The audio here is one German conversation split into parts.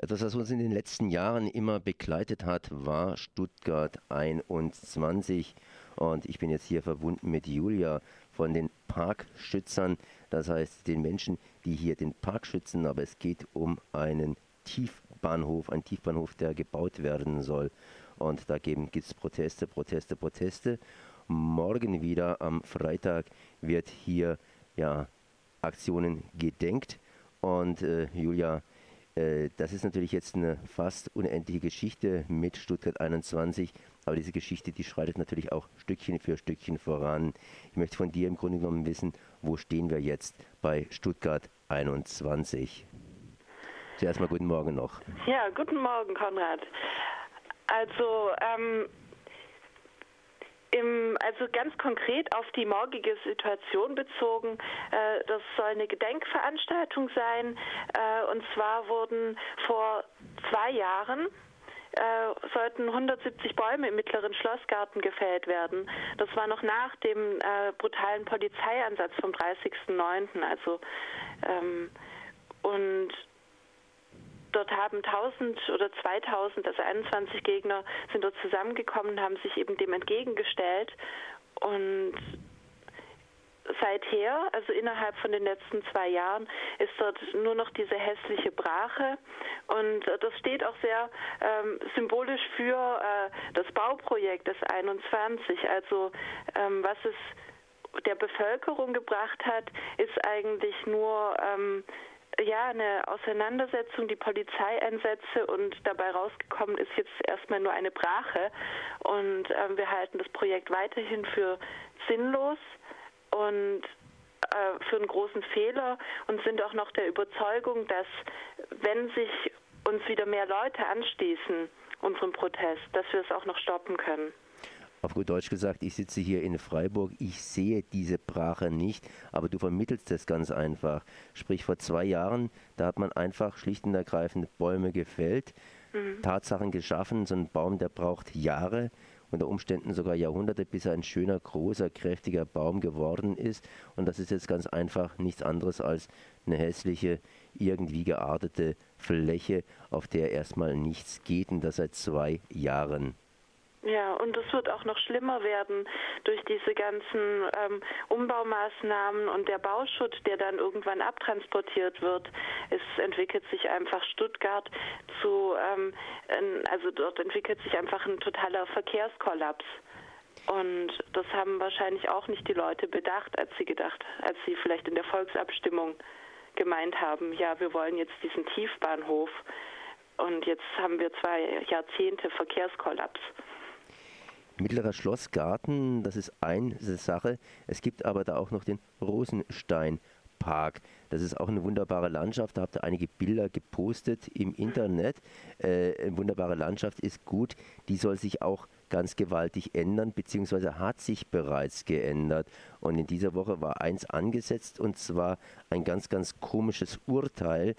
Etwas, was uns in den letzten Jahren immer begleitet hat, war Stuttgart 21. Und ich bin jetzt hier verbunden mit Julia von den Parkschützern, das heißt den Menschen, die hier den Park schützen. Aber es geht um einen Tiefbahnhof, einen Tiefbahnhof, der gebaut werden soll. Und da gibt es Proteste, Proteste, Proteste. Morgen wieder am Freitag wird hier ja, Aktionen gedenkt. Und äh, Julia, das ist natürlich jetzt eine fast unendliche Geschichte mit Stuttgart 21, aber diese Geschichte, die schreitet natürlich auch Stückchen für Stückchen voran. Ich möchte von dir im Grunde genommen wissen, wo stehen wir jetzt bei Stuttgart 21? Zuerst mal guten Morgen noch. Ja, guten Morgen, Konrad. Also, ähm, im, also ganz konkret auf die morgige Situation bezogen, äh, das soll eine Gedenkveranstaltung sein. Äh, und zwar wurden vor zwei Jahren äh, sollten 170 Bäume im mittleren Schlossgarten gefällt werden. Das war noch nach dem äh, brutalen Polizeieinsatz vom 30.09. Also ähm, und Dort haben 1000 oder 2000, also 21 Gegner, sind dort zusammengekommen und haben sich eben dem entgegengestellt. Und seither, also innerhalb von den letzten zwei Jahren, ist dort nur noch diese hässliche Brache. Und das steht auch sehr ähm, symbolisch für äh, das Bauprojekt des 21. Also ähm, was es der Bevölkerung gebracht hat, ist eigentlich nur ähm, ja, eine Auseinandersetzung, die Polizeieinsätze und dabei rausgekommen ist jetzt erstmal nur eine Brache. Und ähm, wir halten das Projekt weiterhin für sinnlos und äh, für einen großen Fehler und sind auch noch der Überzeugung, dass wenn sich uns wieder mehr Leute anschließen, unserem Protest, dass wir es auch noch stoppen können auf gut Deutsch gesagt, ich sitze hier in Freiburg, ich sehe diese Brache nicht, aber du vermittelst das ganz einfach. Sprich, vor zwei Jahren, da hat man einfach schlicht und ergreifend Bäume gefällt, mhm. Tatsachen geschaffen. So ein Baum, der braucht Jahre, unter Umständen sogar Jahrhunderte, bis er ein schöner, großer, kräftiger Baum geworden ist. Und das ist jetzt ganz einfach nichts anderes als eine hässliche, irgendwie geartete Fläche, auf der erstmal nichts geht und das seit zwei Jahren. Ja, und es wird auch noch schlimmer werden durch diese ganzen ähm, Umbaumaßnahmen und der Bauschutt, der dann irgendwann abtransportiert wird. Es entwickelt sich einfach Stuttgart zu, ähm, also dort entwickelt sich einfach ein totaler Verkehrskollaps. Und das haben wahrscheinlich auch nicht die Leute bedacht, als sie gedacht, als sie vielleicht in der Volksabstimmung gemeint haben, ja, wir wollen jetzt diesen Tiefbahnhof. Und jetzt haben wir zwei Jahrzehnte Verkehrskollaps. Mittlerer Schlossgarten, das ist eine Sache. Es gibt aber da auch noch den Rosensteinpark. Das ist auch eine wunderbare Landschaft. Da habt ihr einige Bilder gepostet im Internet. Äh, eine wunderbare Landschaft ist gut. Die soll sich auch ganz gewaltig ändern, beziehungsweise hat sich bereits geändert. Und in dieser Woche war eins angesetzt, und zwar ein ganz, ganz komisches Urteil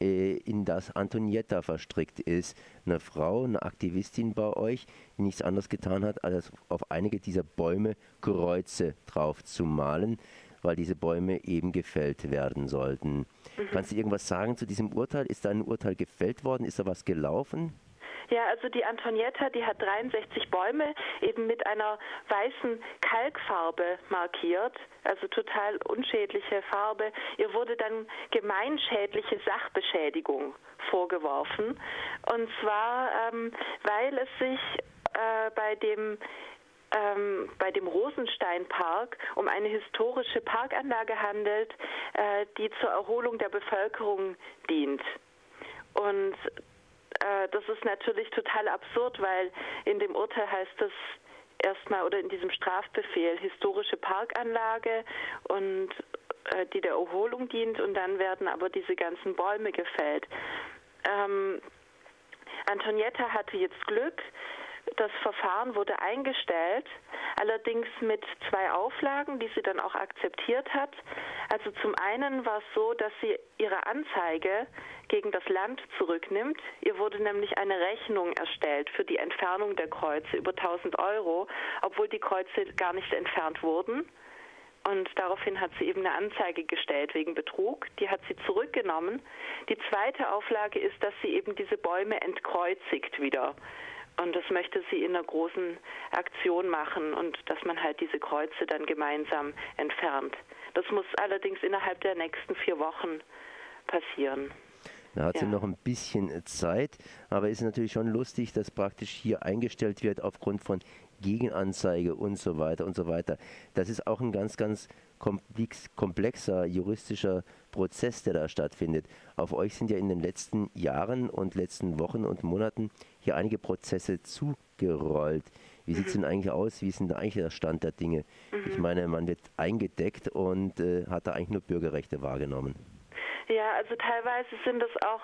in das Antonietta verstrickt ist. Eine Frau, eine Aktivistin bei euch, die nichts anderes getan hat, als auf einige dieser Bäume Kreuze drauf zu malen, weil diese Bäume eben gefällt werden sollten. Mhm. Kannst du irgendwas sagen zu diesem Urteil? Ist da ein Urteil gefällt worden? Ist da was gelaufen? Ja, also die Antonietta, die hat 63 Bäume eben mit einer weißen Kalkfarbe markiert, also total unschädliche Farbe. Ihr wurde dann gemeinschädliche Sachbeschädigung vorgeworfen. Und zwar, ähm, weil es sich äh, bei dem ähm, bei dem Rosensteinpark um eine historische Parkanlage handelt, äh, die zur Erholung der Bevölkerung dient. Und äh, das ist natürlich total absurd, weil in dem Urteil heißt es erstmal oder in diesem Strafbefehl historische Parkanlage und äh, die der Erholung dient und dann werden aber diese ganzen Bäume gefällt. Ähm, Antonietta hatte jetzt Glück, das Verfahren wurde eingestellt, allerdings mit zwei Auflagen, die sie dann auch akzeptiert hat. Also zum einen war es so, dass sie ihre Anzeige gegen das Land zurücknimmt. Ihr wurde nämlich eine Rechnung erstellt für die Entfernung der Kreuze über 1000 Euro, obwohl die Kreuze gar nicht entfernt wurden. Und daraufhin hat sie eben eine Anzeige gestellt wegen Betrug. Die hat sie zurückgenommen. Die zweite Auflage ist, dass sie eben diese Bäume entkreuzigt wieder. Und das möchte sie in einer großen Aktion machen und dass man halt diese Kreuze dann gemeinsam entfernt. Das muss allerdings innerhalb der nächsten vier Wochen passieren. Da hat ja. sie noch ein bisschen Zeit, aber es ist natürlich schon lustig, dass praktisch hier eingestellt wird aufgrund von Gegenanzeige und so weiter und so weiter. Das ist auch ein ganz, ganz komplex, komplexer juristischer Prozess, der da stattfindet. Auf euch sind ja in den letzten Jahren und letzten Wochen und Monaten hier einige Prozesse zugerollt. Wie sieht es denn eigentlich aus? Wie ist denn eigentlich der Stand der Dinge? Mhm. Ich meine, man wird eingedeckt und äh, hat da eigentlich nur Bürgerrechte wahrgenommen. Ja, also teilweise sind es auch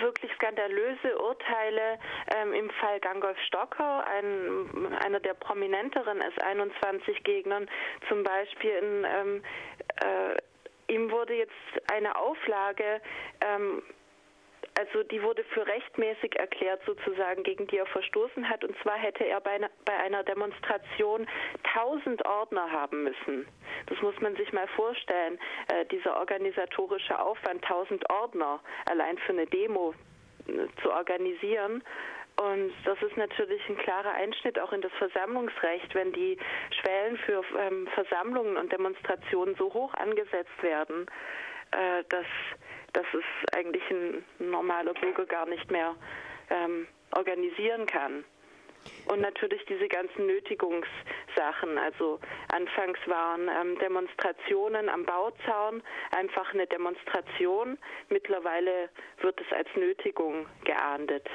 wirklich skandalöse Urteile. Ähm, Im Fall Gangolf Stocker, ein, einer der prominenteren S21-Gegnern, zum Beispiel in ähm, äh, ihm wurde jetzt eine Auflage ähm, also die wurde für rechtmäßig erklärt sozusagen, gegen die er verstoßen hat. Und zwar hätte er bei einer, bei einer Demonstration 1000 Ordner haben müssen. Das muss man sich mal vorstellen. Äh, dieser organisatorische Aufwand, 1000 Ordner allein für eine Demo äh, zu organisieren. Und das ist natürlich ein klarer Einschnitt auch in das Versammlungsrecht, wenn die Schwellen für ähm, Versammlungen und Demonstrationen so hoch angesetzt werden, äh, dass dass es eigentlich ein normaler Bürger gar nicht mehr ähm, organisieren kann. Und natürlich diese ganzen Nötigungssachen. Also anfangs waren ähm, Demonstrationen am Bauzaun einfach eine Demonstration. Mittlerweile wird es als Nötigung geahndet.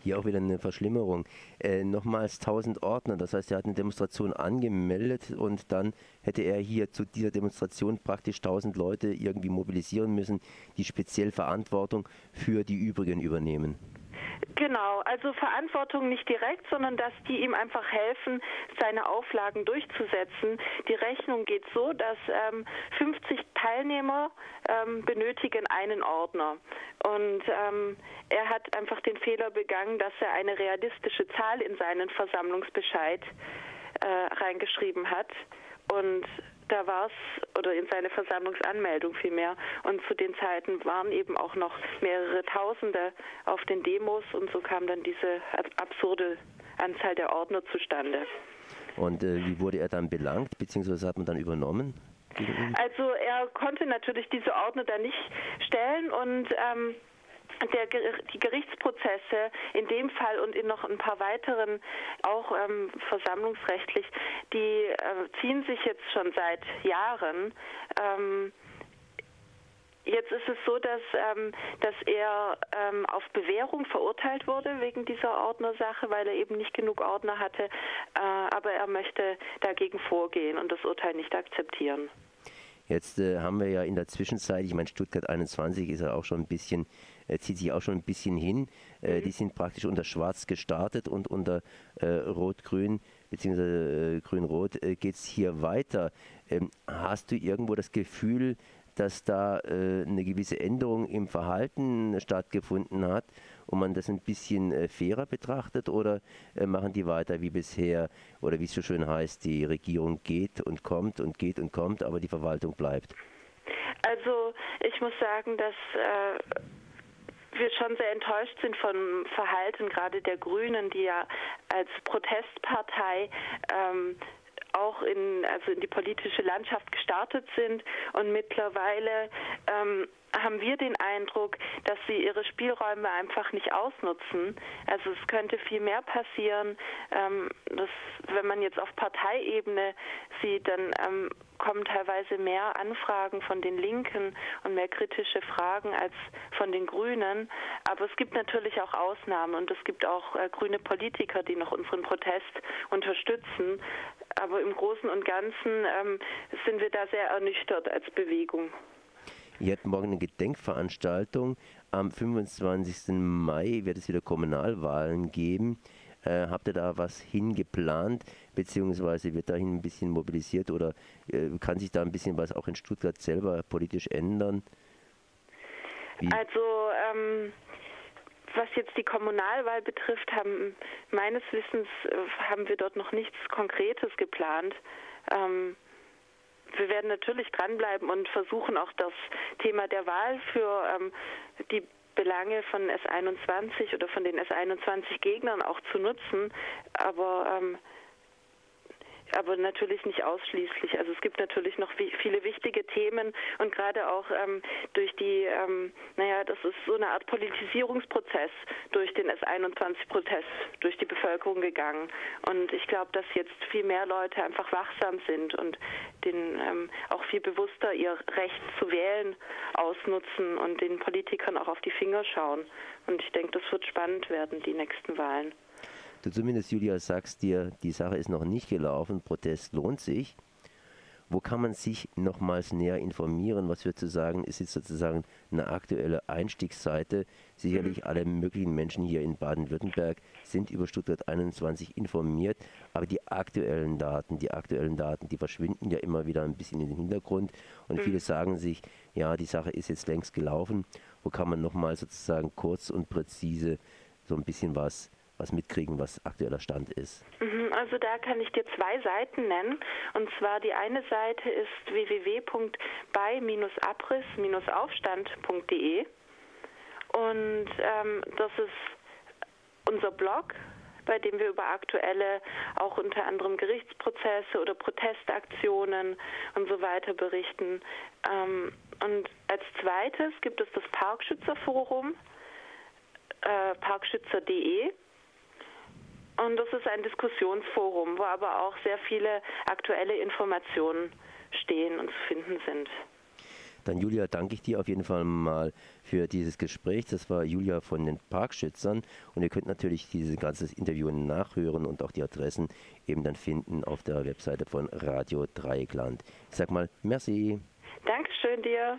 Hier auch wieder eine Verschlimmerung. Äh, nochmals 1000 Ordner, das heißt, er hat eine Demonstration angemeldet und dann hätte er hier zu dieser Demonstration praktisch 1000 Leute irgendwie mobilisieren müssen, die speziell Verantwortung für die übrigen übernehmen. Genau, also Verantwortung nicht direkt, sondern dass die ihm einfach helfen, seine Auflagen durchzusetzen. Die Rechnung geht so, dass ähm, 50 Teilnehmer ähm, benötigen einen Ordner. Und ähm, er hat einfach den Fehler begangen, dass er eine realistische Zahl in seinen Versammlungsbescheid äh, reingeschrieben hat. Und da war es, oder in seine Versammlungsanmeldung vielmehr. Und zu den Zeiten waren eben auch noch mehrere Tausende auf den Demos und so kam dann diese absurde Anzahl der Ordner zustande. Und äh, wie wurde er dann belangt, beziehungsweise hat man dann übernommen? Also er konnte natürlich diese Ordner dann nicht stellen und ähm, der, die Gerichtsprozesse in dem Fall und in noch ein paar weiteren, auch ähm, versammlungsrechtlich, die äh, ziehen sich jetzt schon seit Jahren. Ähm, Jetzt ist es so, dass, ähm, dass er ähm, auf Bewährung verurteilt wurde wegen dieser Ordnersache, weil er eben nicht genug Ordner hatte. Äh, aber er möchte dagegen vorgehen und das Urteil nicht akzeptieren. Jetzt äh, haben wir ja in der Zwischenzeit, ich meine, Stuttgart 21 ist ja auch schon ein bisschen äh, zieht sich auch schon ein bisschen hin. Äh, mhm. Die sind praktisch unter Schwarz gestartet und unter äh, Rot-Grün bzw. Grün-Rot geht es hier weiter. Ähm, hast du irgendwo das Gefühl, dass da äh, eine gewisse Änderung im Verhalten stattgefunden hat und man das ein bisschen äh, fairer betrachtet oder äh, machen die weiter wie bisher oder wie es so schön heißt, die Regierung geht und kommt und geht und kommt, aber die Verwaltung bleibt? Also ich muss sagen, dass wir schon sehr enttäuscht sind vom Verhalten gerade der Grünen, die ja als Protestpartei ähm, auch in, also in die politische Landschaft gestartet sind und mittlerweile ähm, haben wir den Eindruck, dass sie ihre Spielräume einfach nicht ausnutzen. Also es könnte viel mehr passieren. Ähm, dass, wenn man jetzt auf Parteiebene sieht, dann ähm, kommen teilweise mehr Anfragen von den Linken und mehr kritische Fragen als von den Grünen. Aber es gibt natürlich auch Ausnahmen und es gibt auch äh, grüne Politiker, die noch unseren Protest unterstützen. Aber im Großen und Ganzen ähm, sind wir da sehr ernüchtert als Bewegung. Ihr habt morgen eine Gedenkveranstaltung. Am 25. Mai wird es wieder Kommunalwahlen geben. Äh, habt ihr da was hingeplant, beziehungsweise wird dahin ein bisschen mobilisiert oder äh, kann sich da ein bisschen was auch in Stuttgart selber politisch ändern? Wie? Also ähm, was jetzt die Kommunalwahl betrifft, haben meines Wissens äh, haben wir dort noch nichts Konkretes geplant. Ähm, wir werden natürlich dranbleiben und versuchen auch das Thema der Wahl für ähm, die Belange von S21 oder von den S21-Gegnern auch zu nutzen. Aber ähm, aber natürlich nicht ausschließlich. Also es gibt natürlich noch viele wichtige Themen und gerade auch ähm, durch die, ähm, naja, das ist so eine Art Politisierungsprozess durch den S21-Protest, durch die Bevölkerung gegangen. Und ich glaube, dass jetzt viel mehr Leute einfach wachsam sind und den ähm, auch viel bewusster ihr Recht zu wählen ausnutzen und den Politikern auch auf die Finger schauen. Und ich denke, das wird spannend werden, die nächsten Wahlen du zumindest, Julia, sagst dir, die Sache ist noch nicht gelaufen, Protest lohnt sich. Wo kann man sich nochmals näher informieren? Was wir zu sagen, ist jetzt sozusagen eine aktuelle Einstiegsseite. Sicherlich alle möglichen Menschen hier in Baden-Württemberg sind über Stuttgart 21 informiert, aber die aktuellen Daten, die aktuellen Daten, die verschwinden ja immer wieder ein bisschen in den Hintergrund und mhm. viele sagen sich, ja, die Sache ist jetzt längst gelaufen. Wo kann man nochmal sozusagen kurz und präzise so ein bisschen was was mitkriegen, was aktueller Stand ist? Mhm, also da kann ich dir zwei Seiten nennen. Und zwar die eine Seite ist www.bei-abriss-aufstand.de. Und ähm, das ist unser Blog, bei dem wir über aktuelle, auch unter anderem Gerichtsprozesse oder Protestaktionen und so weiter berichten. Ähm, und als zweites gibt es das Parkschützerforum, äh, parkschützer.de. Und das ist ein Diskussionsforum, wo aber auch sehr viele aktuelle Informationen stehen und zu finden sind. Dann Julia, danke ich dir auf jeden Fall mal für dieses Gespräch. Das war Julia von den Parkschützern und ihr könnt natürlich dieses ganze Interview nachhören und auch die Adressen eben dann finden auf der Webseite von Radio Dreieckland. Ich sag mal, merci. Dankeschön dir.